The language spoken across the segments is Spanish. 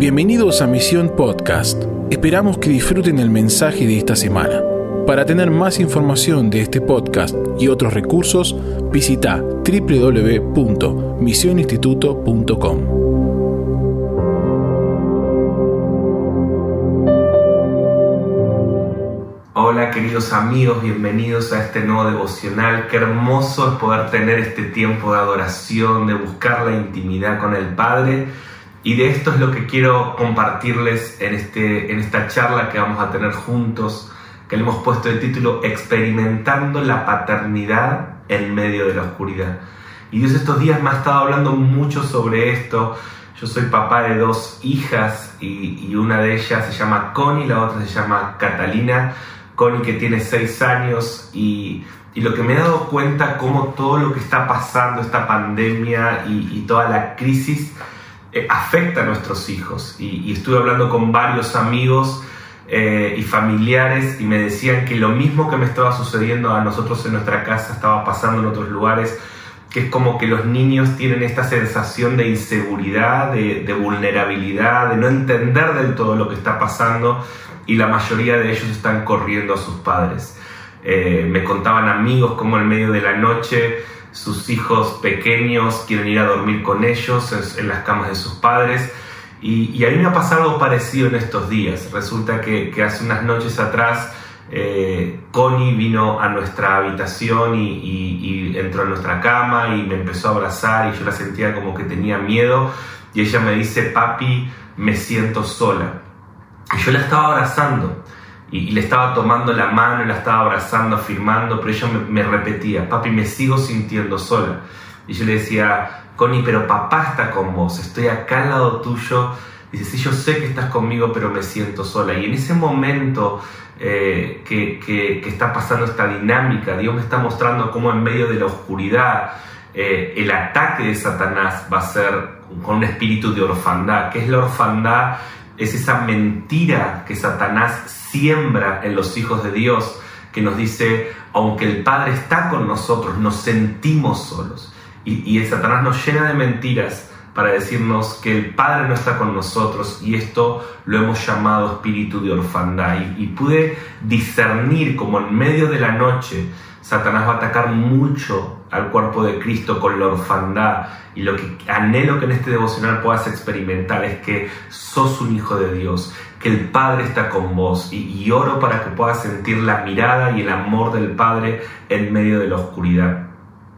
Bienvenidos a Misión Podcast. Esperamos que disfruten el mensaje de esta semana. Para tener más información de este podcast y otros recursos, visita www.misioninstituto.com. Hola queridos amigos, bienvenidos a este nuevo devocional. Qué hermoso es poder tener este tiempo de adoración, de buscar la intimidad con el Padre y de esto es lo que quiero compartirles en, este, en esta charla que vamos a tener juntos, que le hemos puesto el título Experimentando la paternidad en medio de la oscuridad. Y Dios estos días me ha estado hablando mucho sobre esto. Yo soy papá de dos hijas y, y una de ellas se llama Connie, la otra se llama Catalina. Connie que tiene seis años y, y, lo que me he dado cuenta como todo lo que está pasando, esta pandemia y, y toda la crisis, eh, afecta a nuestros hijos. Y, estuve hablando con varios amigos eh, y familiares y me decían que lo mismo que me estaba sucediendo a nosotros en nuestra casa estaba pasando en otros lugares, que es como que los niños tienen esta sensación de inseguridad, de, vulnerabilidad, de no entender del todo lo que está pasando y la mayoría de ellos están corriendo a sus padres. Eh, me contaban amigos como en medio de la noche sus hijos pequeños quieren ir a dormir con ellos en, las camas de sus padres. Y, a mí me ha pasado algo parecido en estos días. Resulta que, hace unas noches atrás eh, Connie vino a nuestra habitación y, entró a nuestra cama y me empezó a abrazar y yo la sentía como que tenía miedo y ella me dice, papi, me siento sola. Y yo la estaba abrazando y, le estaba tomando la mano, y la estaba abrazando, afirmando, pero ella me, repetía, papi, me sigo sintiendo sola. Y yo le decía, Connie, pero papá está con vos, estoy acá al lado tuyo. Dice, sí, yo sé que estás conmigo, pero me siento sola. Y en ese momento eh, que, que, está pasando esta dinámica, Dios me está mostrando cómo en medio de la oscuridad eh, el ataque de Satanás va a ser con un espíritu de orfandad. ¿Qué es la orfandad? Es esa mentira que Satanás siembra en los hijos de Dios, que nos dice, aunque el Padre está con nosotros, nos sentimos solos. Y, el Satanás nos llena de mentiras para decirnos que el Padre no está con nosotros y esto lo hemos llamado espíritu de orfandad. Y, y pude discernir como en medio de la noche Satanás va a atacar mucho al cuerpo de Cristo con la orfandad. Y lo que anhelo que en este devocional puedas experimentar es que sos un hijo de Dios, que el Padre está con vos. Y, oro para que puedas sentir la mirada y el amor del Padre en medio de la oscuridad.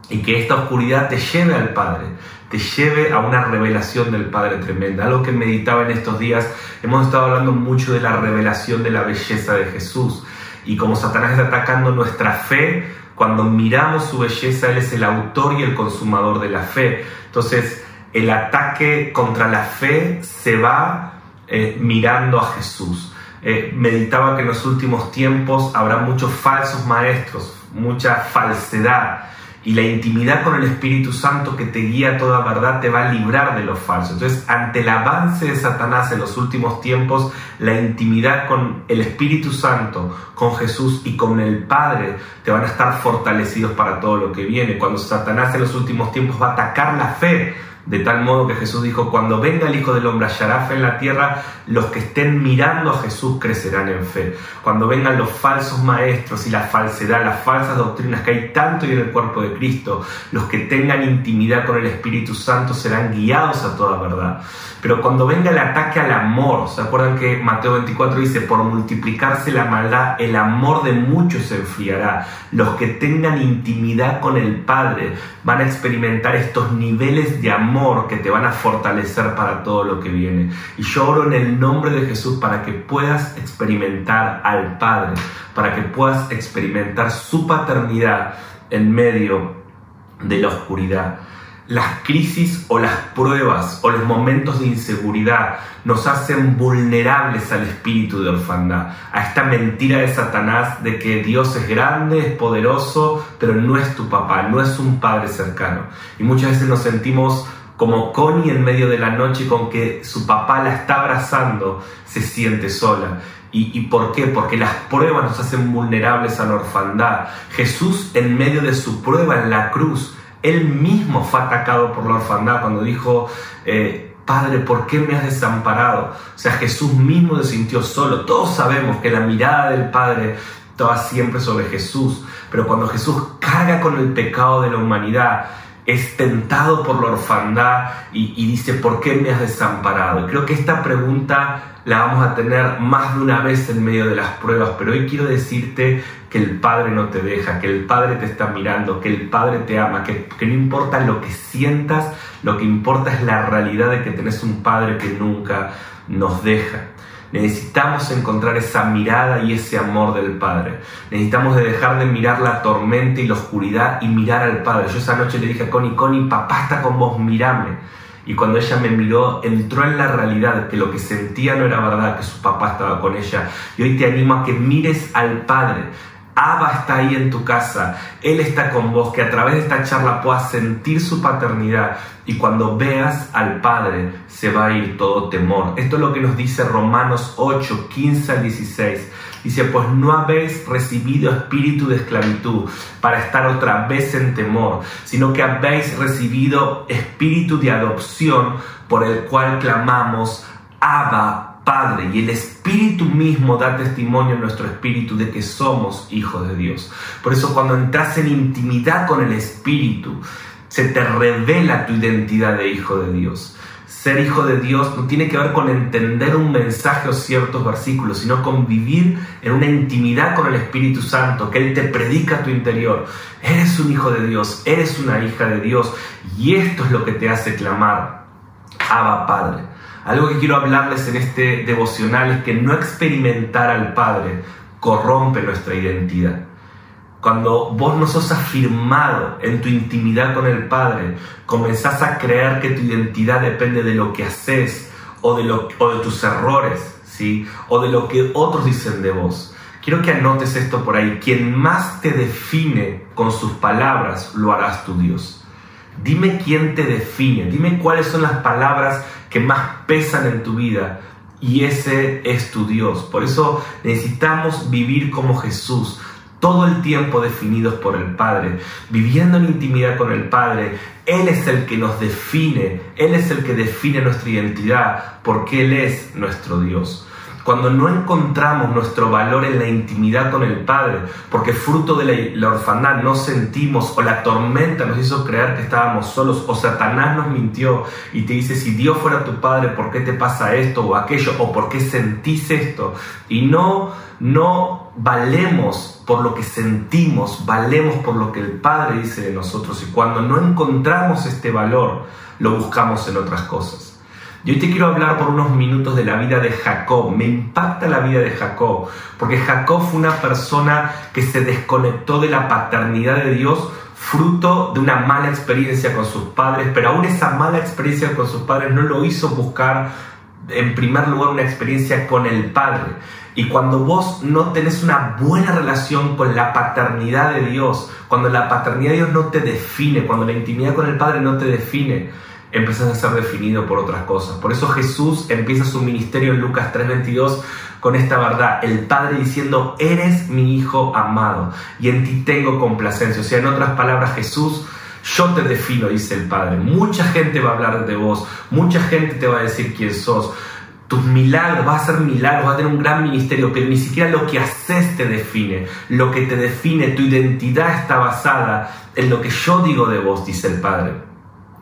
Y que esta oscuridad te lleve al Padre, te lleve a una revelación del Padre tremenda. Algo que meditaba en estos días, hemos estado hablando mucho de la revelación de la belleza de Jesús. Y como Satanás está atacando nuestra fe, cuando miramos su belleza, Él es el autor y el consumador de la fe. Entonces, el ataque contra la fe se va eh, mirando a Jesús. Eh, meditaba que en los últimos tiempos habrá muchos falsos maestros, mucha falsedad y la intimidad con el Espíritu Santo que te guía a toda verdad te va a librar de lo falso. Entonces, ante el avance de Satanás en los últimos tiempos, la intimidad con el Espíritu Santo, con Jesús y con el Padre te van a estar fortalecidos para todo lo que viene. Cuando Satanás en los últimos tiempos va a atacar la fe, de tal modo que Jesús dijo, cuando venga el Hijo del Hombre hallará fe en la tierra, los que estén mirando a Jesús crecerán en fe. Cuando vengan los falsos maestros y la falsedad, las falsas doctrinas que hay tanto en el cuerpo de Cristo, los que tengan intimidad con el Espíritu Santo serán guiados a toda verdad. Pero cuando venga el ataque al amor, ¿se acuerdan que Mateo 24 dice, por multiplicarse la maldad, el amor de muchos se enfriará? Los que tengan intimidad con el Padre van a experimentar estos niveles de amor que te van a fortalecer para todo lo que viene. Y yo oro en el nombre de Jesús para que puedas experimentar al Padre, para que puedas experimentar su paternidad en medio de la oscuridad las crisis o las pruebas o los momentos de inseguridad nos hacen vulnerables al espíritu de orfandad, a esta mentira de Satanás de que Dios es grande, es poderoso, pero no es tu papá, no es un padre cercano. Y muchas veces nos sentimos como Connie en medio de la noche con que su papá la está abrazando, se siente sola. ¿Y, ¿Y, por qué? Porque las pruebas nos hacen vulnerables a la orfandad. Jesús en medio de su prueba en la cruz él mismo fue atacado por la orfandad cuando dijo, eh, Padre, ¿por qué me has desamparado? O sea, Jesús mismo se sintió solo. Todos sabemos que la mirada del Padre estaba siempre sobre Jesús, pero cuando Jesús carga con el pecado de la humanidad, es tentado por la orfandad y, dice, ¿por qué me has desamparado? Creo que esta pregunta la vamos a tener más de una vez en medio de las pruebas, pero hoy quiero decirte que el Padre no te deja, que el Padre te está mirando, que el Padre te ama, que, que no importa lo que sientas, lo que importa es la realidad de que tenés un Padre que nunca nos deja. Necesitamos encontrar esa mirada y ese amor del Padre. Necesitamos de dejar de mirar la tormenta y la oscuridad y mirar al Padre. Yo esa noche le dije a Connie, Connie, papá está con vos, mirame. Y cuando ella me miró, entró en la realidad que lo que sentía no era verdad, que su papá estaba con ella. Y hoy te animo a que mires al Padre. Abba está ahí en tu casa, Él está con vos, que a través de esta charla puedas sentir su paternidad y cuando veas al Padre se va a ir todo temor. Esto es lo que nos dice Romanos 8, 15 al 16. Dice, pues no habéis recibido espíritu de esclavitud para estar otra vez en temor, sino que habéis recibido espíritu de adopción por el cual clamamos, Abba, Padre, y el Espíritu mismo da testimonio en nuestro espíritu de que somos hijos de Dios. Por eso cuando entras en intimidad con el Espíritu, se te revela tu identidad de hijo de Dios. Ser hijo de Dios no tiene que ver con entender un mensaje o ciertos versículos, sino con vivir en una intimidad con el Espíritu Santo, que Él te predica a tu interior. Eres un hijo de Dios, eres una hija de Dios, y esto es lo que te hace clamar, Abba Padre. Algo que quiero hablarles en este devocional es que no experimentar al Padre corrompe nuestra identidad. Cuando vos no sos afirmado en tu intimidad con el Padre, comenzás a creer que tu identidad depende de lo que haces o de, lo, tus errores, ¿sí? o de lo que otros dicen de vos. Quiero que anotes esto por ahí. Quien más te define con sus palabras, lo harás tu Dios. Dime quién te define, dime cuáles son las palabras que más pesan en tu vida y ese es tu Dios. Por eso necesitamos vivir como Jesús, todo el tiempo definidos por el Padre, viviendo en intimidad con el Padre. Él es el que nos define, Él es el que define nuestra identidad, porque Él es nuestro Dios cuando no encontramos nuestro valor en la intimidad con el Padre, porque fruto de la, orfandad no sentimos o la tormenta nos hizo creer que estábamos solos o Satanás nos mintió y te dice, si Dios fuera tu Padre, ¿por qué te pasa esto o aquello? ¿O por qué sentís esto? Y no, no valemos por lo que sentimos, valemos por lo que el Padre dice de nosotros y cuando no encontramos este valor, lo buscamos en otras cosas. Y hoy te quiero hablar por unos minutos de la vida de Jacob. Me impacta la vida de Jacob, porque Jacob fue una persona que se desconectó de la paternidad de Dios fruto de una mala experiencia con sus padres, pero aún esa mala experiencia con sus padres no lo hizo buscar en primer lugar una experiencia con el Padre. Y cuando vos no tenés una buena relación con la paternidad de Dios, cuando la paternidad de Dios no te define, cuando la intimidad con el Padre no te define, empiezas a ser definido por otras cosas. Por eso Jesús empieza su ministerio en Lucas 3:22 con esta verdad, el Padre diciendo, eres mi Hijo amado y en ti tengo complacencia. O sea, en otras palabras, Jesús, yo te defino, dice el Padre. Mucha gente va a hablar de vos, mucha gente te va a decir quién sos. Tus milagros, vas a hacer milagros, vas a tener un gran ministerio, pero ni siquiera lo que haces te define. Lo que te define, tu identidad está basada en lo que yo digo de vos, dice el Padre.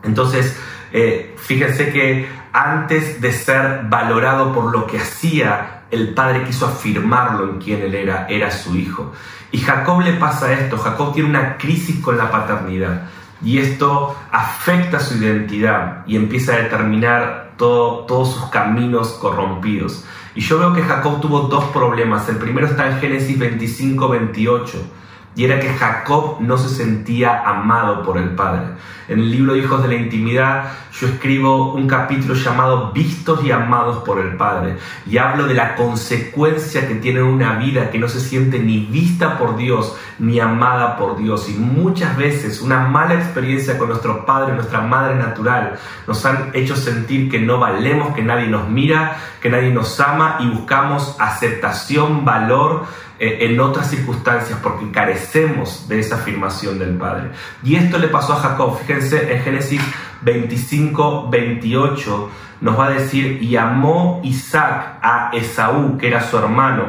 Entonces, eh, fíjense que antes de ser valorado por lo que hacía, el padre quiso afirmarlo en quien él era, era su hijo. Y Jacob le pasa esto, Jacob tiene una crisis con la paternidad y esto afecta su identidad y empieza a determinar todos sus caminos corrompidos. Y yo veo que Jacob tuvo dos problemas. El primero está en Génesis 25, 28 y era que Jacob no se sentía amado por el Padre. En el libro Hijos de la Intimidad yo escribo un capítulo llamado Vistos y amados por el Padre y hablo de la consecuencia que tiene una vida que no se siente ni vista por Dios ni amada por Dios y muchas veces una mala experiencia con nuestro Padre, nuestra Madre natural nos han hecho sentir que no valemos, que nadie nos mira, que nadie nos ama y buscamos aceptación, valor eh, en otras circunstancias porque carecemos de esa afirmación del Padre. Y esto le pasó a Jacob. Fíjense en Génesis 25, 28 nos va a decir, y amó Isaac a Esaú, que era su hermano,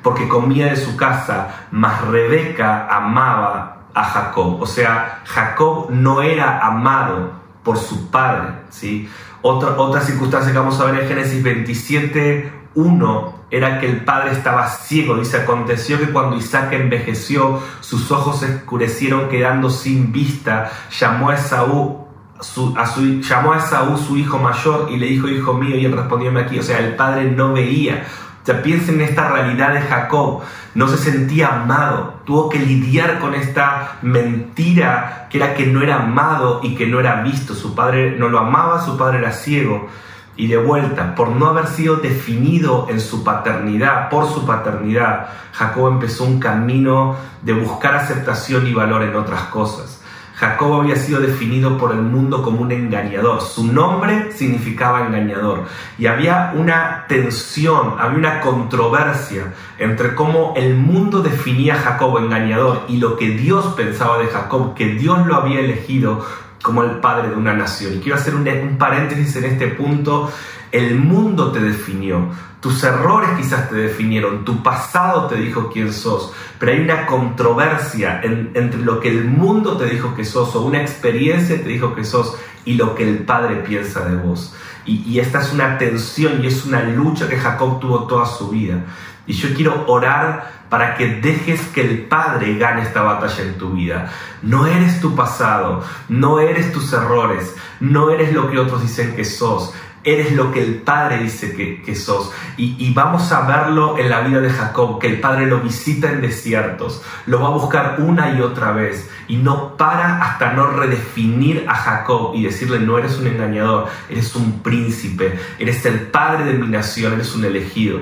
porque comía de su casa, mas Rebeca amaba a Jacob. O sea, Jacob no era amado por su padre. ¿sí? Otra, circunstancia que vamos a ver en Génesis 27, 1 era que el padre estaba ciego. Dice, aconteció que cuando Isaac envejeció, sus ojos se oscurecieron quedando sin vista. Llamó a Esaú, su, llamó a Esaú su hijo mayor y le dijo, hijo mío, y él respondió, aquí. O sea, el padre no veía. O piensen en esta realidad de Jacob. No se sentía amado. Tuvo que lidiar con esta mentira que era que no era amado y que no era visto. Su padre no lo amaba, su padre era ciego. Y de vuelta, por no haber sido definido en su paternidad, por su paternidad, Jacob empezó un camino de buscar aceptación y valor en otras cosas. Jacob había sido definido por el mundo como un engañador. Su nombre significaba engañador. Y había una tensión, había una controversia entre cómo el mundo definía a Jacob engañador y lo que Dios pensaba de Jacob, que Dios lo había elegido como el padre de una nación. Y quiero hacer un, paréntesis en este punto. El mundo te definió, tus errores quizás te definieron, tu pasado te dijo quién sos, pero hay una controversia entre lo que el mundo te dijo que sos o una experiencia te dijo que sos y lo que el Padre piensa de vos. Y, y esta es una tensión y es una lucha que Jacob tuvo toda su vida. Y yo quiero orar para que dejes que el Padre gane esta batalla en tu vida. No eres tu pasado, no eres tus errores, no eres lo que otros dicen que sos. Eres lo que el Padre dice que, sos. Y, y, vamos a verlo en la vida de Jacob, que el Padre lo visita en desiertos, lo va a buscar una y otra vez y no para hasta no redefinir a Jacob y decirle, no eres un engañador, eres un príncipe, eres el Padre de mi nación, eres un elegido.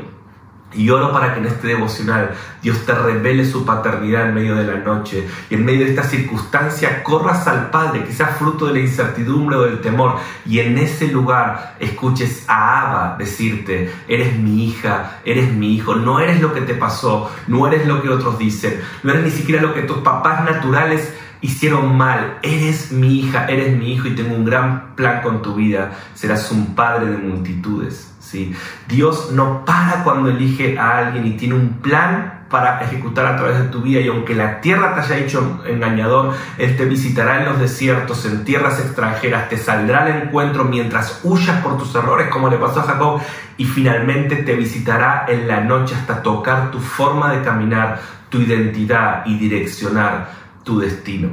Y oro para que en este devocional Dios te revele su paternidad en medio de la noche. Y en medio de esta circunstancia corras al Padre, sea fruto de la incertidumbre o del temor, y en ese lugar escuches a Abba decirte, eres mi hija, eres mi hijo, no eres lo que te pasó, no eres lo que otros dicen, no eres ni siquiera lo que tus papás naturales hicieron mal, eres mi hija, eres mi hijo y tengo un gran plan con tu vida, serás un padre de multitudes. Dios no para cuando elige a alguien y tiene un plan para ejecutar a través de tu vida. Y aunque la tierra te haya hecho engañador, Él te visitará en los desiertos, en tierras extranjeras, te saldrá al encuentro mientras huyas por tus errores como le pasó a Jacob y finalmente te visitará en la noche hasta tocar tu forma de caminar, tu identidad y direccionar tu destino.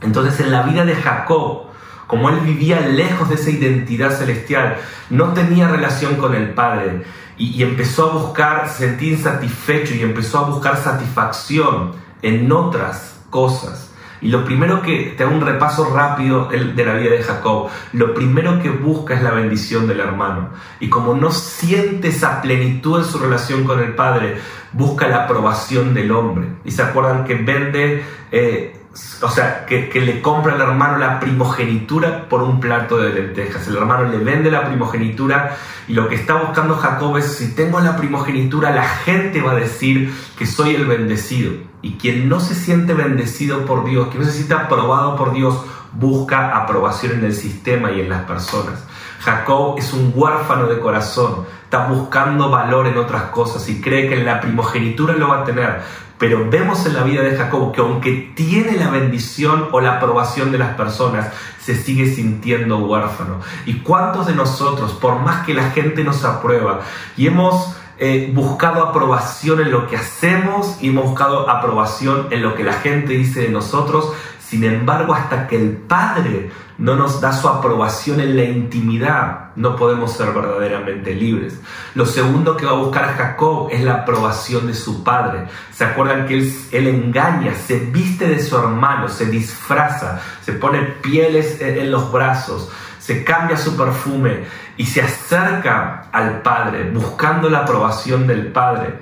Entonces en la vida de Jacob, como él vivía lejos de esa identidad celestial, no tenía relación con el Padre y, empezó a buscar, se sentía insatisfecho y empezó a buscar satisfacción en otras cosas. Y lo primero que, te hago un repaso rápido de la vida de Jacob, lo primero que busca es la bendición del hermano. Y como no siente esa plenitud en su relación con el Padre, busca la aprobación del hombre. Y se acuerdan que vende... Eh, o sea, que, le compra al hermano la primogenitura por un plato de lentejas. El hermano le vende la primogenitura y lo que está buscando Jacob es, si tengo la primogenitura, la gente va a decir que soy el bendecido. Y quien no se siente bendecido por Dios, quien no se siente aprobado por Dios, busca aprobación en el sistema y en las personas. Jacob es un huérfano de corazón, está buscando valor en otras cosas y cree que en la primogenitura lo va a tener, pero vemos en la vida de Jacob que aunque tiene la bendición o la aprobación de las personas, se sigue sintiendo huérfano. ¿Y cuántos de nosotros, por más que la gente nos aprueba y hemos eh, buscado aprobación en lo que hacemos y hemos buscado aprobación en lo que la gente dice de nosotros, sin embargo, hasta que el Padre no nos da su aprobación en la intimidad, no podemos ser verdaderamente libres. Lo segundo que va a buscar Jacob es la aprobación de su padre. ¿Se acuerdan que él, él engaña, se viste de su hermano, se disfraza, se pone pieles en los brazos, se cambia su perfume y se acerca al padre buscando la aprobación del padre?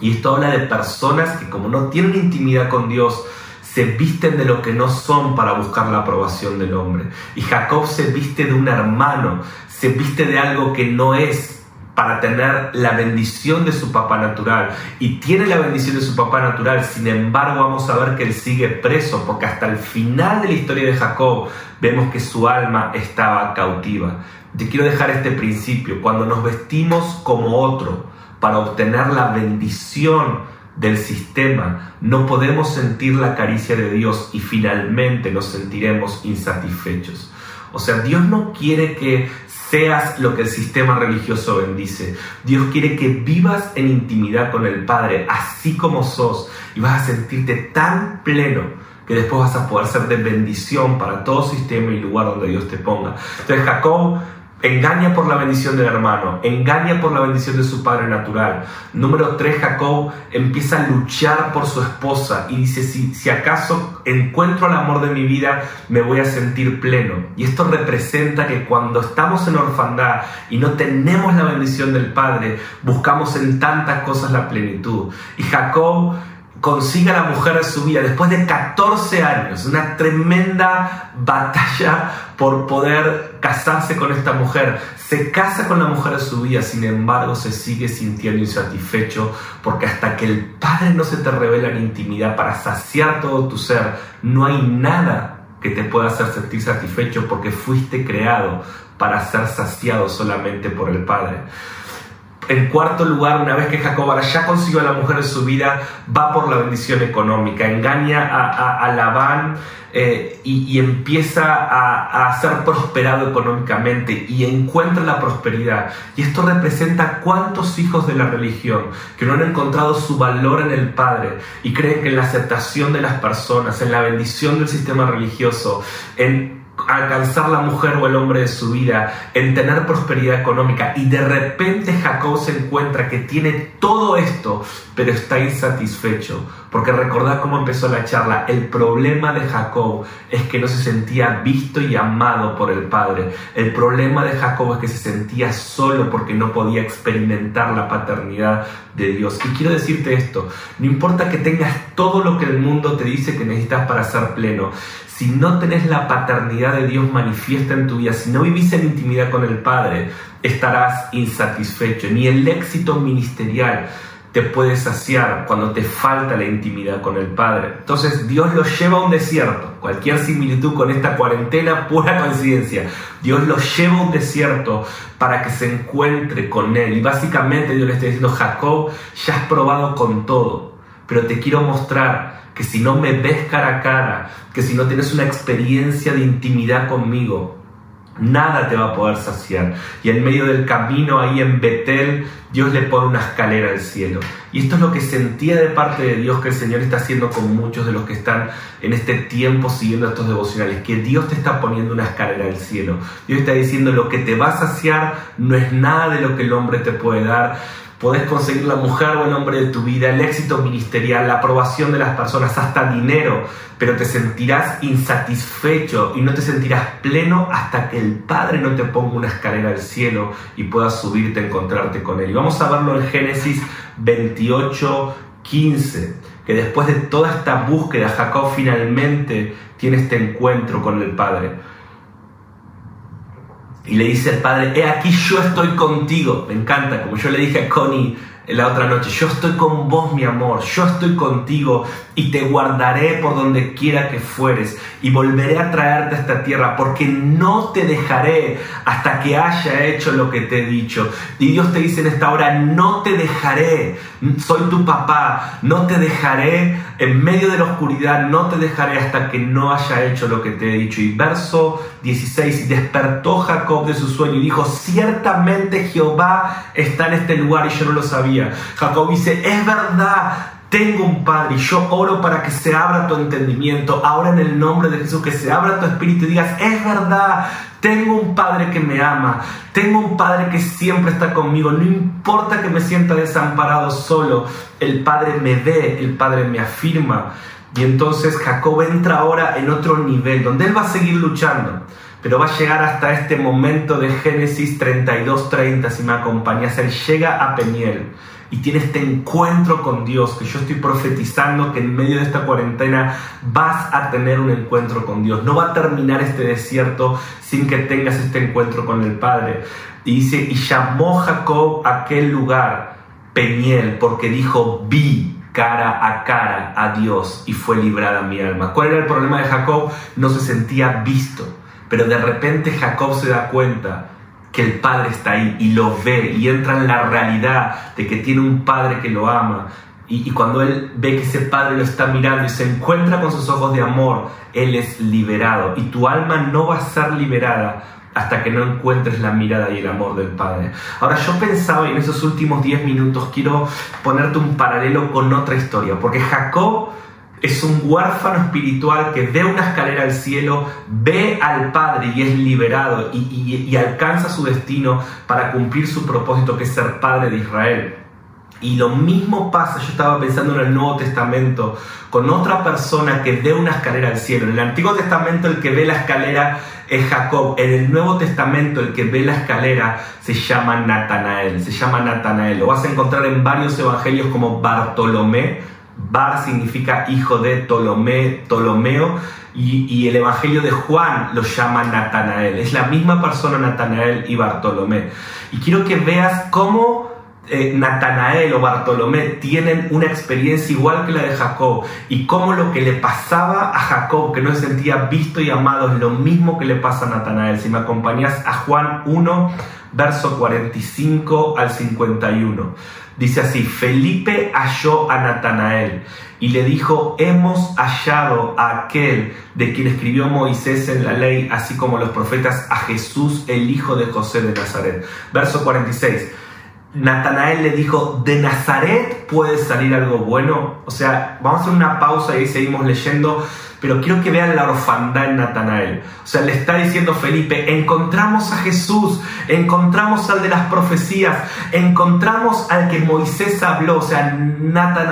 Y esto habla de personas que como no tienen intimidad con Dios, se visten de lo que no son para buscar la aprobación del hombre. Y Jacob se viste de un hermano, se viste de algo que no es para tener la bendición de su papá natural. Y tiene la bendición de su papá natural, sin embargo vamos a ver que él sigue preso, porque hasta el final de la historia de Jacob vemos que su alma estaba cautiva. Te quiero dejar este principio, cuando nos vestimos como otro para obtener la bendición del sistema, no podemos sentir la caricia de Dios y finalmente nos sentiremos insatisfechos. O sea, Dios no quiere que seas lo que el sistema religioso bendice. Dios quiere que vivas en intimidad con el Padre, así como sos, y vas a sentirte tan pleno que después vas a poder ser de bendición para todo sistema y lugar donde Dios te ponga. Entonces Jacob Engaña por la bendición del hermano, engaña por la bendición de su padre natural. Número 3, Jacob empieza a luchar por su esposa y dice, si, si acaso encuentro el amor de mi vida, me voy a sentir pleno. Y esto representa que cuando estamos en orfandad y no tenemos la bendición del Padre, buscamos en tantas cosas la plenitud. Y Jacob consigue a la mujer de su vida después de 14 años, una tremenda batalla por poder casarse con esta mujer. Se casa con la mujer de su vida, sin embargo se sigue sintiendo insatisfecho porque hasta que el Padre no se te revela en intimidad para saciar todo tu ser, no hay nada que te pueda hacer sentir satisfecho porque fuiste creado para ser saciado solamente por el Padre. En cuarto lugar, una vez que Jacob ya consiguió a la mujer de su vida, va por la bendición económica, engaña a, Labán eh, y, empieza a, a, ser prosperado económicamente y encuentra la prosperidad. Y esto representa cuántos hijos de la religión que no han encontrado su valor en el Padre y creen que en la aceptación de las personas, en la bendición del sistema religioso, en alcanzar la mujer o el hombre de su vida, en tener prosperidad económica y de repente Jacob se encuentra que tiene todo esto, pero está insatisfecho. Porque recordad cómo empezó la charla, el problema de Jacob es que no se sentía visto y amado por el Padre. El problema de Jacob es que se sentía solo porque no podía experimentar la paternidad Dios. Y quiero decirte esto, no importa que tengas todo lo que el mundo te dice que necesitas para ser pleno, si no tenés la paternidad de Dios manifiesta en tu vida, si no vivís en intimidad con el Padre, estarás insatisfecho. Ni el éxito ministerial te puede saciar cuando te falta la intimidad con el Padre. Entonces Dios lo lleva a un desierto. Cualquier similitud con esta cuarentena, pura coincidencia. Dios lo lleva a un desierto para que se encuentre con Él. Y básicamente Dios le está diciendo, Jacob, ya has probado con todo, pero te quiero mostrar que si no me ves cara a cara, que si no tienes una experiencia de intimidad conmigo, nada te va a poder saciar. Y en medio del camino, ahí en Betel, Dios le pone una escalera al cielo. Y esto es lo que sentía de parte de Dios que el Señor está haciendo con muchos de los que están en este tiempo siguiendo estos devocionales, que Dios te está poniendo una escalera al cielo. Dios está diciendo lo que te va a saciar no es nada de lo que el hombre te puede dar podés conseguir la mujer o el hombre de tu vida, el éxito ministerial, la aprobación de las personas, hasta dinero, pero te sentirás insatisfecho y no te sentirás pleno hasta que el Padre no te ponga una escalera al cielo y puedas subirte a encontrarte con Él. Y vamos a verlo en Génesis 28, 15, que después de toda esta búsqueda, Jacob finalmente tiene este encuentro con el Padre. Y le dice al padre, he aquí yo estoy contigo. Me encanta, como yo le dije a Connie la otra noche, yo estoy con vos, mi amor, yo estoy contigo y te guardaré por donde quiera que fueres y volveré a traerte a esta tierra porque no te dejaré hasta que haya hecho lo que te he dicho. Y Dios te dice en esta hora, no te dejaré, soy tu papá, no te dejaré en medio de la oscuridad, no te dejaré hasta que no haya hecho lo que te he dicho. Y verso 16, y despertó Jacob de su sueño y dijo, ciertamente Jehová está en este lugar y yo no lo sabía. Jacob dice, es verdad, tengo un Padre y yo oro para que se abra tu entendimiento. Ahora en el nombre de Jesús, que se abra tu espíritu y digas, es verdad, tengo un Padre que me ama, tengo un Padre que siempre está conmigo. No importa que me sienta desamparado solo, el Padre me ve, el Padre me afirma. Y entonces Jacob entra ahora en otro nivel, donde él va a seguir luchando pero va a llegar hasta este momento de Génesis 32-30, si me acompañas. Él llega a Peniel, y tiene este encuentro con Dios, que yo estoy profetizando que en medio de esta cuarentena vas a tener un encuentro con Dios. No va a terminar este desierto sin que tengas este encuentro con el Padre. Y dice, y llamó Jacob aquel lugar Peniel, porque dijo, vi cara a cara a Dios y fue librada mi alma. ¿Cuál era el problema de Jacob? No se sentía visto, pero de repente Jacob se da cuenta que el Padre está ahí y lo ve y entra en la realidad de que tiene un Padre que lo ama. Y, cuando él ve que ese Padre lo está mirando y se encuentra con sus ojos de amor, él es liberado. Y tu alma no va a ser liberada hasta que no encuentres la mirada y el amor del Padre. Ahora yo pensaba, y en esos últimos 10 minutos quiero ponerte un paralelo con otra historia, porque Jacob es un huérfano espiritual que ve una escalera al cielo, ve al Padre y es liberado y, alcanza su destino para cumplir su propósito que es ser Padre de Israel. Y lo mismo pasa, yo estaba pensando en el Nuevo Testamento, con otra persona que ve una escalera al cielo. En el Antiguo Testamento el que ve la escalera es Jacob. En el Nuevo Testamento el que ve la escalera se llama Natanael. Se llama Natanael. Lo vas a encontrar en varios evangelios como Bartolomé, Bar significa hijo de Ptolomé, Ptolomeo y, el Evangelio de Juan lo llama Natanael. Es la misma persona Natanael y Bartolomé. Y quiero que veas cómo eh, Natanael o Bartolomé tienen una experiencia igual que la de Jacob y cómo lo que le pasaba a Jacob, que no se sentía visto y amado, es lo mismo que le pasa a Natanael. Si me acompañas a Juan 1, verso 45 al 51. Dice así, Felipe halló a Natanael y le dijo, hemos hallado a aquel de quien escribió Moisés en la ley, así como los profetas, a Jesús, el hijo de José de Nazaret. Verso 46. Natanael le dijo, ¿de Nazaret puede salir algo bueno? O sea, vamos a hacer una pausa y seguimos leyendo pero quiero que vean la orfandad en Natanael. O sea, le está diciendo Felipe, encontramos a Jesús, encontramos al de las profecías, encontramos al que Moisés habló. O sea,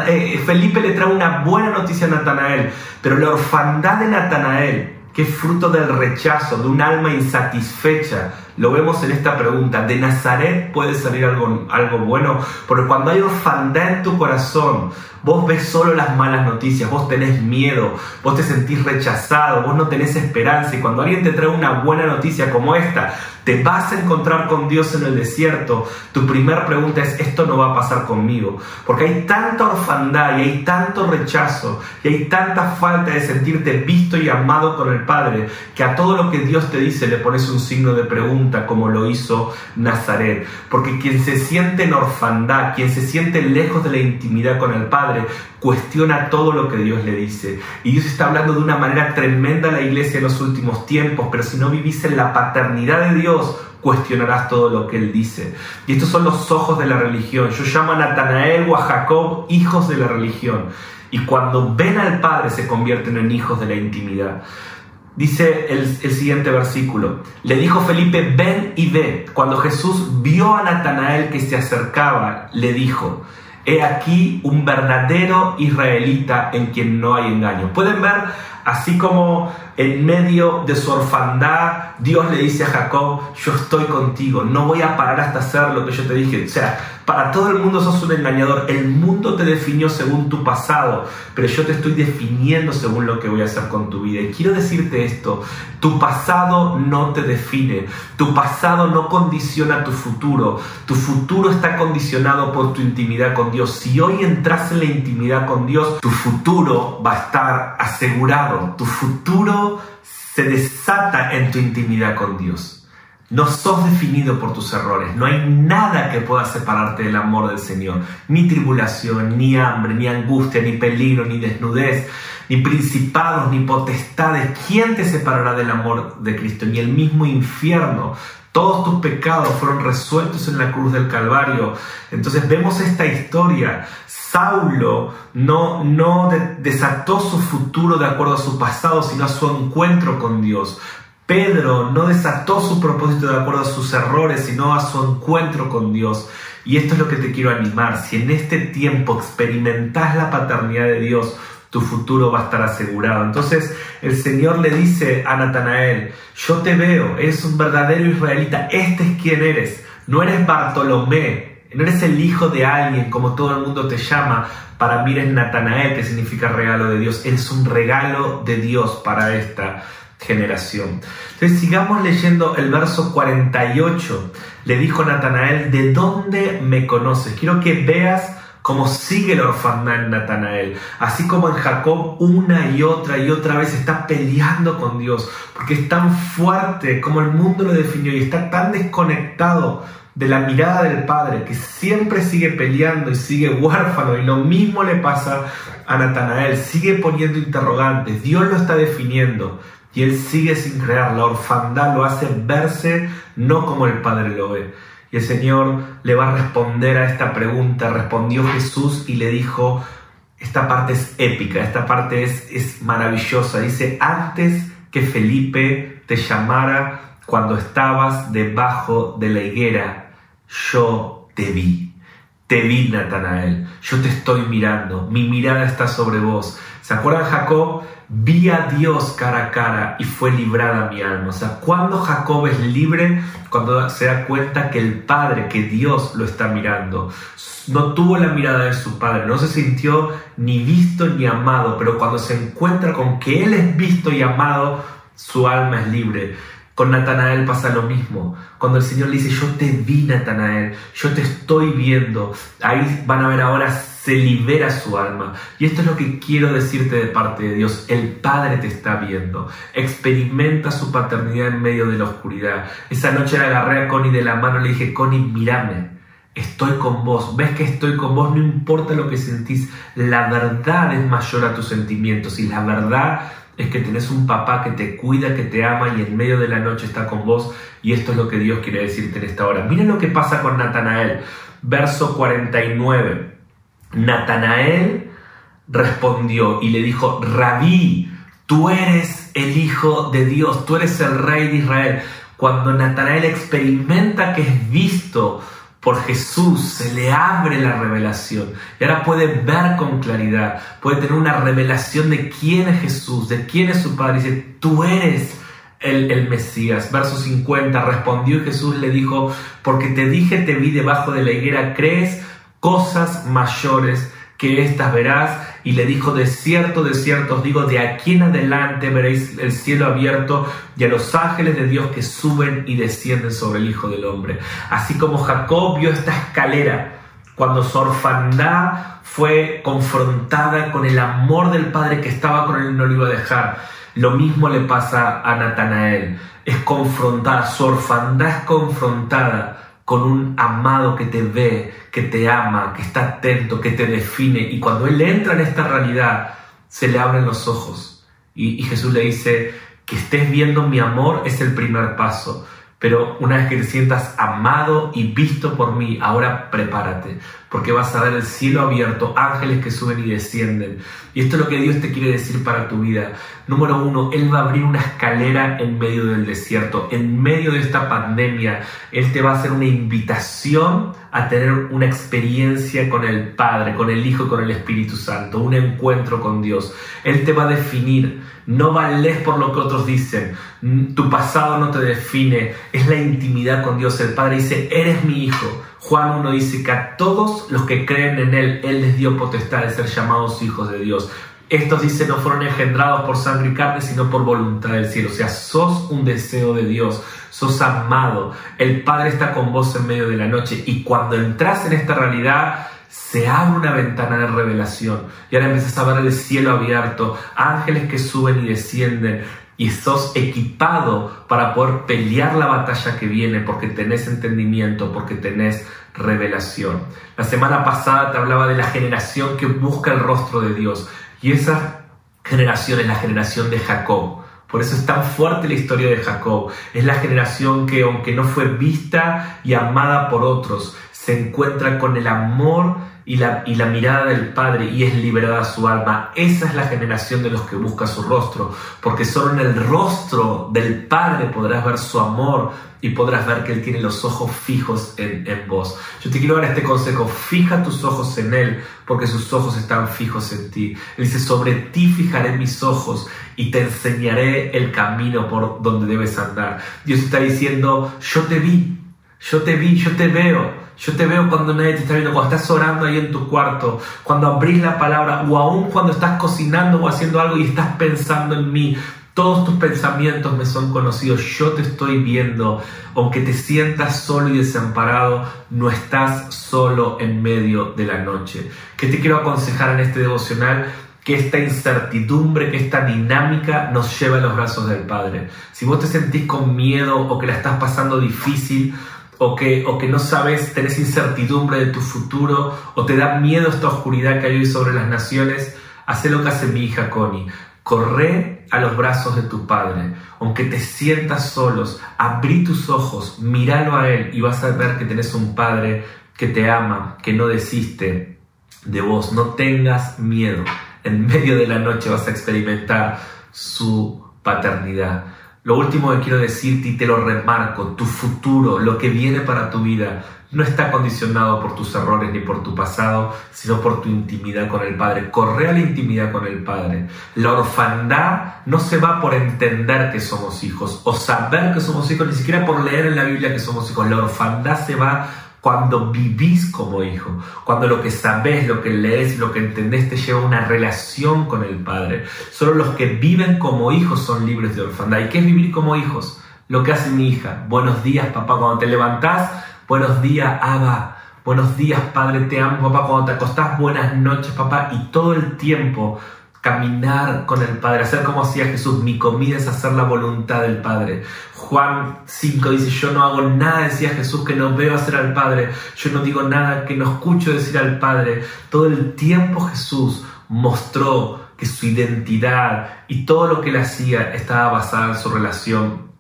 eh, Felipe le trae una buena noticia a Natanael, pero la orfandad de Natanael, que es fruto del rechazo, de un alma insatisfecha, lo vemos en esta pregunta. ¿De Nazaret puede salir algo, algo bueno? Porque cuando hay orfandad en tu corazón, vos ves solo las malas noticias, vos tenés miedo, vos te sentís rechazado, vos no tenés esperanza. Y cuando alguien te trae una buena noticia como esta, te vas a encontrar con Dios en el desierto, tu primera pregunta es, esto no va a pasar conmigo. Porque hay tanta orfandad y hay tanto rechazo y hay tanta falta de sentirte visto y amado con el Padre, que a todo lo que Dios te dice le pones un signo de pregunta como lo hizo Nazaret. Porque quien se siente en orfandad, quien se siente lejos de la intimidad con el Padre, cuestiona todo lo que Dios le dice. Y Dios está hablando de una manera tremenda a la iglesia en los últimos tiempos, pero si no vivís en la paternidad de Dios, cuestionarás todo lo que Él dice. Y estos son los ojos de la religión. Yo llamo a Natanael o a Jacob hijos de la religión. Y cuando ven al Padre se convierten en hijos de la intimidad. Dice el, el, siguiente versículo. Le dijo Felipe, ven y ve. Cuando Jesús vio a Natanael que se acercaba, le dijo, He aquí un verdadero israelita en quien no hay engaño. Pueden ver, así como en medio de su orfandad, Dios le dice a Jacob, yo estoy contigo, no voy a parar hasta hacer lo que yo te dije. O sea, para todo el mundo sos un engañador. El mundo te definió según tu pasado, pero yo te estoy definiendo según lo que voy a hacer con tu vida. Y quiero decirte esto, tu pasado no te define, tu pasado no condiciona tu futuro, tu futuro está condicionado por tu intimidad con Dios. Si hoy entras en la intimidad con Dios, tu futuro va a estar asegurado, tu futuro se desata en tu intimidad con Dios. No sos definido por tus errores. No hay nada que pueda separarte del amor del Señor. Ni tribulación, ni hambre, ni angustia, ni peligro, ni desnudez, ni principados, ni potestades. ¿Quién te separará del amor de Cristo? Ni el mismo infierno. Todos tus pecados fueron resueltos en la cruz del Calvario. Entonces vemos esta historia. Saulo no, no desató su futuro de acuerdo a su pasado, sino a su encuentro con Dios. Pedro no desató su propósito de acuerdo a sus errores, sino a su encuentro con Dios. Y esto es lo que te quiero animar. Si en este tiempo experimentas la paternidad de Dios, tu futuro va a estar asegurado. Entonces el Señor le dice a Natanael, yo te veo, eres un verdadero israelita, este es quien eres. No eres Bartolomé, no eres el hijo de alguien como todo el mundo te llama. Para mí eres Natanael, que significa regalo de Dios. Eres un regalo de Dios para esta generación. Entonces sigamos leyendo el verso 48. Le dijo Natanael, ¿de dónde me conoces? Quiero que veas cómo sigue la orfandad en Natanael, así como en Jacob una y otra y otra vez está peleando con Dios, porque es tan fuerte como el mundo lo definió y está tan desconectado de la mirada del Padre que siempre sigue peleando y sigue huérfano y lo mismo le pasa a Natanael, sigue poniendo interrogantes, Dios lo está definiendo y él sigue sin crear, la orfandad lo hace verse no como el Padre lo ve. Y el Señor le va a responder a esta pregunta. Respondió Jesús y le dijo, esta parte es épica, esta parte es, es maravillosa. Dice, antes que Felipe te llamara cuando estabas debajo de la higuera, yo te vi. Te vi, Natanael. Yo te estoy mirando. Mi mirada está sobre vos. ¿Se acuerdan Jacob? Vi a Dios cara a cara y fue librada mi alma. O sea, cuando Jacob es libre, cuando se da cuenta que el Padre, que Dios lo está mirando, no tuvo la mirada de su Padre, no se sintió ni visto ni amado, pero cuando se encuentra con que Él es visto y amado, su alma es libre. Con Natanael pasa lo mismo. Cuando el Señor le dice, yo te vi, Natanael, yo te estoy viendo, ahí van a ver ahora se libera su alma. Y esto es lo que quiero decirte de parte de Dios. El Padre te está viendo. Experimenta su paternidad en medio de la oscuridad. Esa noche le agarré a Connie de la mano y le dije, Connie, mírame. Estoy con vos, ves que estoy con vos, no importa lo que sentís, la verdad es mayor a tus sentimientos y la verdad es que tenés un papá que te cuida, que te ama y en medio de la noche está con vos y esto es lo que Dios quiere decirte en esta hora. Miren lo que pasa con Natanael, verso 49. Natanael respondió y le dijo, Rabí, tú eres el Hijo de Dios, tú eres el Rey de Israel. Cuando Natanael experimenta que es visto por Jesús, se le abre la revelación y ahora puede ver con claridad, puede tener una revelación de quién es Jesús, de quién es su Padre. Dice, tú eres el, el, Mesías. Verso 50, respondió Jesús le dijo, porque te dije, te vi debajo de la higuera, ¿crees? cosas mayores que estas verás. Y le dijo, de cierto, de cierto os digo, de aquí en adelante veréis el cielo abierto y a los ángeles de Dios que suben y descienden sobre el Hijo del Hombre. Así como Jacob vio esta escalera cuando su orfandad fue confrontada con el amor del Padre que estaba con él y no lo iba a dejar. Lo mismo le pasa a Natanael. Es confrontada, su orfandad es confrontada con un amado que te ve, que te ama, que está atento, que te define. Y cuando Él entra en esta realidad, se le abren los ojos. Y, Jesús le dice, que estés viendo mi amor es el primer paso. Pero una vez que te sientas amado y visto por mí, ahora prepárate, porque vas a ver el cielo abierto, ángeles que suben y descienden. Y esto es lo que Dios te quiere decir para tu vida. Número uno, Él va a abrir una escalera en medio del desierto, en medio de esta pandemia. Él te va a hacer una invitación a tener una experiencia con el Padre, con el Hijo, con el Espíritu Santo, un encuentro con Dios. Él te va a definir. No vales por lo que otros dicen. Tu pasado no te define. Es la intimidad con Dios. El Padre dice, eres mi Hijo Juan 1 dice que a todos los que creen en Él, Él les dio potestad de ser llamados hijos de Dios. Estos dice no fueron engendrados por sangre y carne, sino por voluntad del cielo. O sea, sos un deseo de Dios, sos amado. El Padre está con vos en medio de la noche. Y cuando entras en esta realidad, se abre una ventana de revelación. Y ahora empiezas a ver el cielo abierto, ángeles que suben y descienden, y sos equipado para poder pelear la batalla que viene porque tenés entendimiento, porque tenés revelación. La semana pasada te hablaba de la generación que busca el rostro de Dios y esa generación es la generación de Jacob. Por eso es tan fuerte la historia de Jacob. Es la generación que aunque no fue vista y amada por otros, se encuentra con el amor y la, y la mirada del Padre y es liberada su alma. Esa es la generación de los que busca su rostro, porque solo en el rostro del Padre podrás ver su amor y podrás ver que Él tiene los ojos fijos en, en vos. Yo te quiero dar este consejo, fija tus ojos en Él, porque sus ojos están fijos en ti. Él dice, sobre ti fijaré mis ojos y te enseñaré el camino por donde debes andar. Dios está diciendo, yo te vi, yo te vi, yo te veo Yo te veo cuando nadie te está viendo, cuando estás orando ahí en tu cuarto, cuando abrís la palabra o aún cuando estás cocinando o haciendo algo y estás pensando en mí. Todos tus pensamientos me son conocidos, yo te estoy viendo. Aunque te sientas solo y desamparado, no estás solo en medio de la noche. ¿Qué te quiero aconsejar en este devocional? que esta incertidumbre, que esta dinámica nos lleva a los brazos del Padre. Si vos te sentís con miedo o que la estás pasando difícil o que, o que no sabes, tenés incertidumbre de tu futuro o te da miedo esta oscuridad que hay hoy sobre las naciones, haz lo que hace mi hija Connie. Corre a los brazos de tu Padre. Aunque te sientas solos, abrí tus ojos, míralo a Él y vas a ver que tenés un Padre que te ama, que no desiste de vos. No tengas miedo en medio de la noche vas a experimentar su paternidad. Lo último que quiero decirte y te lo remarco, tu futuro, lo que viene para tu vida, no está condicionado por tus errores ni por tu pasado, sino por tu intimidad con el Padre. Corre a la intimidad con el Padre. La orfandad no se va por entender que somos hijos o saber que somos hijos, ni siquiera por leer en la Biblia que somos hijos. La orfandad se va cuando vivís como hijo, cuando lo que sabes, lo que lees, lo que entendés te lleva a una relación con el Padre. Solo los que viven como hijos son libres de orfandad. ¿Y qué es vivir como hijos? Lo que hace mi hija. Buenos días, papá, cuando te levantás. Buenos días, Abba. Buenos días, Padre, te amo, papá. Cuando te acostás, buenas noches, papá. Y todo el tiempo caminar con el Padre, hacer como hacía Jesús, mi comida es hacer la voluntad del Padre. Juan 5 dice, yo no hago nada, decía Jesús, que no veo hacer al Padre, yo no digo nada que no escucho decir al Padre. Todo el tiempo Jesús mostró que su identidad y todo lo que él hacía estaba basada en su relación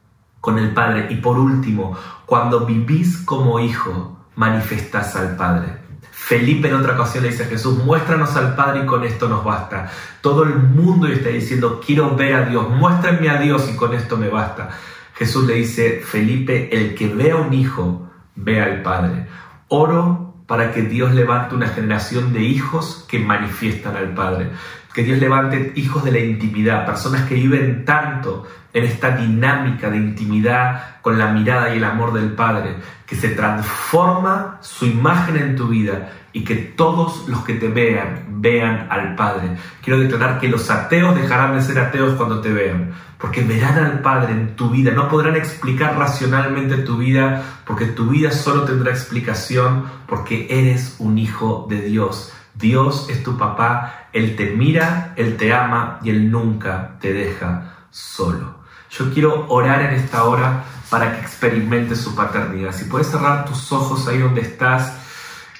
con el Padre. Y por último, cuando vivís como hijo, manifestás al Padre. Felipe en otra ocasión le dice a Jesús, muéstranos al Padre y con esto nos basta. Todo el mundo está diciendo, quiero ver a Dios, muéstrenme a Dios y con esto me basta. Jesús le dice, Felipe, el que ve a un hijo, ve al Padre. Oro para que Dios levante una generación de hijos que manifiestan al Padre. Que Dios levante hijos de la intimidad, personas que viven tanto en esta dinámica de intimidad con la mirada y el amor del Padre, que se transforma su imagen en tu vida y que todos los que te vean vean al Padre. Quiero declarar que los ateos dejarán de ser ateos cuando te vean, porque verán al Padre en tu vida, no podrán explicar racionalmente tu vida, porque tu vida solo tendrá explicación porque eres un hijo de Dios. Dios es tu papá, Él te mira, Él te ama y Él nunca te deja solo. Yo quiero orar en esta hora para que experimentes su paternidad. Si puedes cerrar tus ojos ahí donde estás,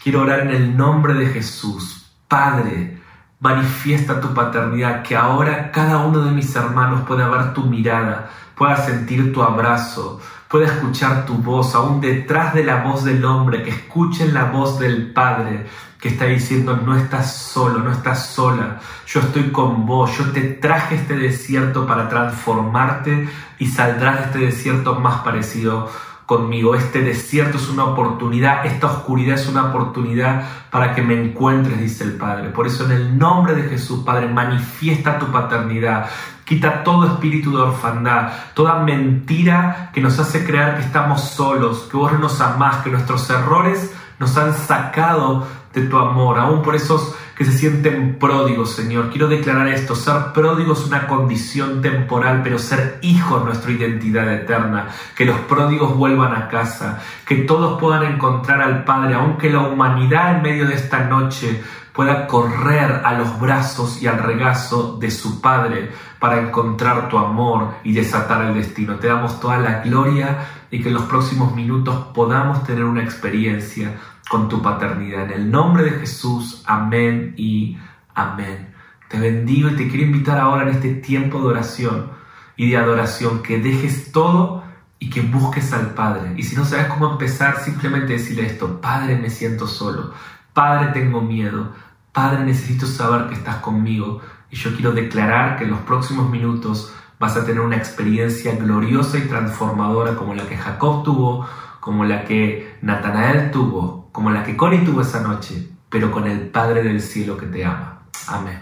quiero orar en el nombre de Jesús. Padre, manifiesta tu paternidad, que ahora cada uno de mis hermanos pueda ver tu mirada, pueda sentir tu abrazo, pueda escuchar tu voz, aún detrás de la voz del hombre, que escuchen la voz del Padre, que está diciendo, no estás solo, no estás sola, yo estoy con vos, yo te traje este desierto para transformarte y saldrás de este desierto más parecido conmigo. Este desierto es una oportunidad, esta oscuridad es una oportunidad para que me encuentres, dice el Padre. Por eso en el nombre de Jesús, Padre, manifiesta tu paternidad. Quita todo espíritu de orfandad, toda mentira que nos hace creer que estamos solos, que vos no nos amás, que nuestros errores nos han sacado de tu amor, aún por esos que se sienten pródigos, Señor. Quiero declarar esto, ser pródigo es una condición temporal, pero ser hijo es nuestra identidad eterna. Que los pródigos vuelvan a casa, que todos puedan encontrar al Padre, aunque la humanidad en medio de esta noche pueda correr a los brazos y al regazo de su Padre para encontrar tu amor y desatar el destino. Te damos toda la gloria y que en los próximos minutos podamos tener una experiencia con tu paternidad. En el nombre de Jesús, amén y amén. Te bendigo y te quiero invitar ahora en este tiempo de oración y de adoración que dejes todo y que busques al Padre. Y si no sabes cómo empezar, simplemente decirle esto, Padre, me siento solo, Padre, tengo miedo, Padre, necesito saber que estás conmigo. Y yo quiero declarar que en los próximos minutos vas a tener una experiencia gloriosa y transformadora como la que Jacob tuvo, como la que Natanael tuvo, como la que Connie tuvo esa noche, pero con el Padre del cielo que te ama. Amén.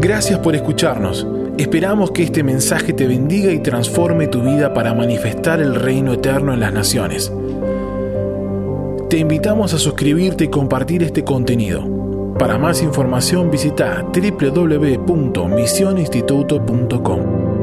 Gracias por escucharnos. Esperamos que este mensaje te bendiga y transforme tu vida para manifestar el reino eterno en las naciones. Te invitamos a suscribirte y compartir este contenido. Para más información visita www.misioninstituto.com.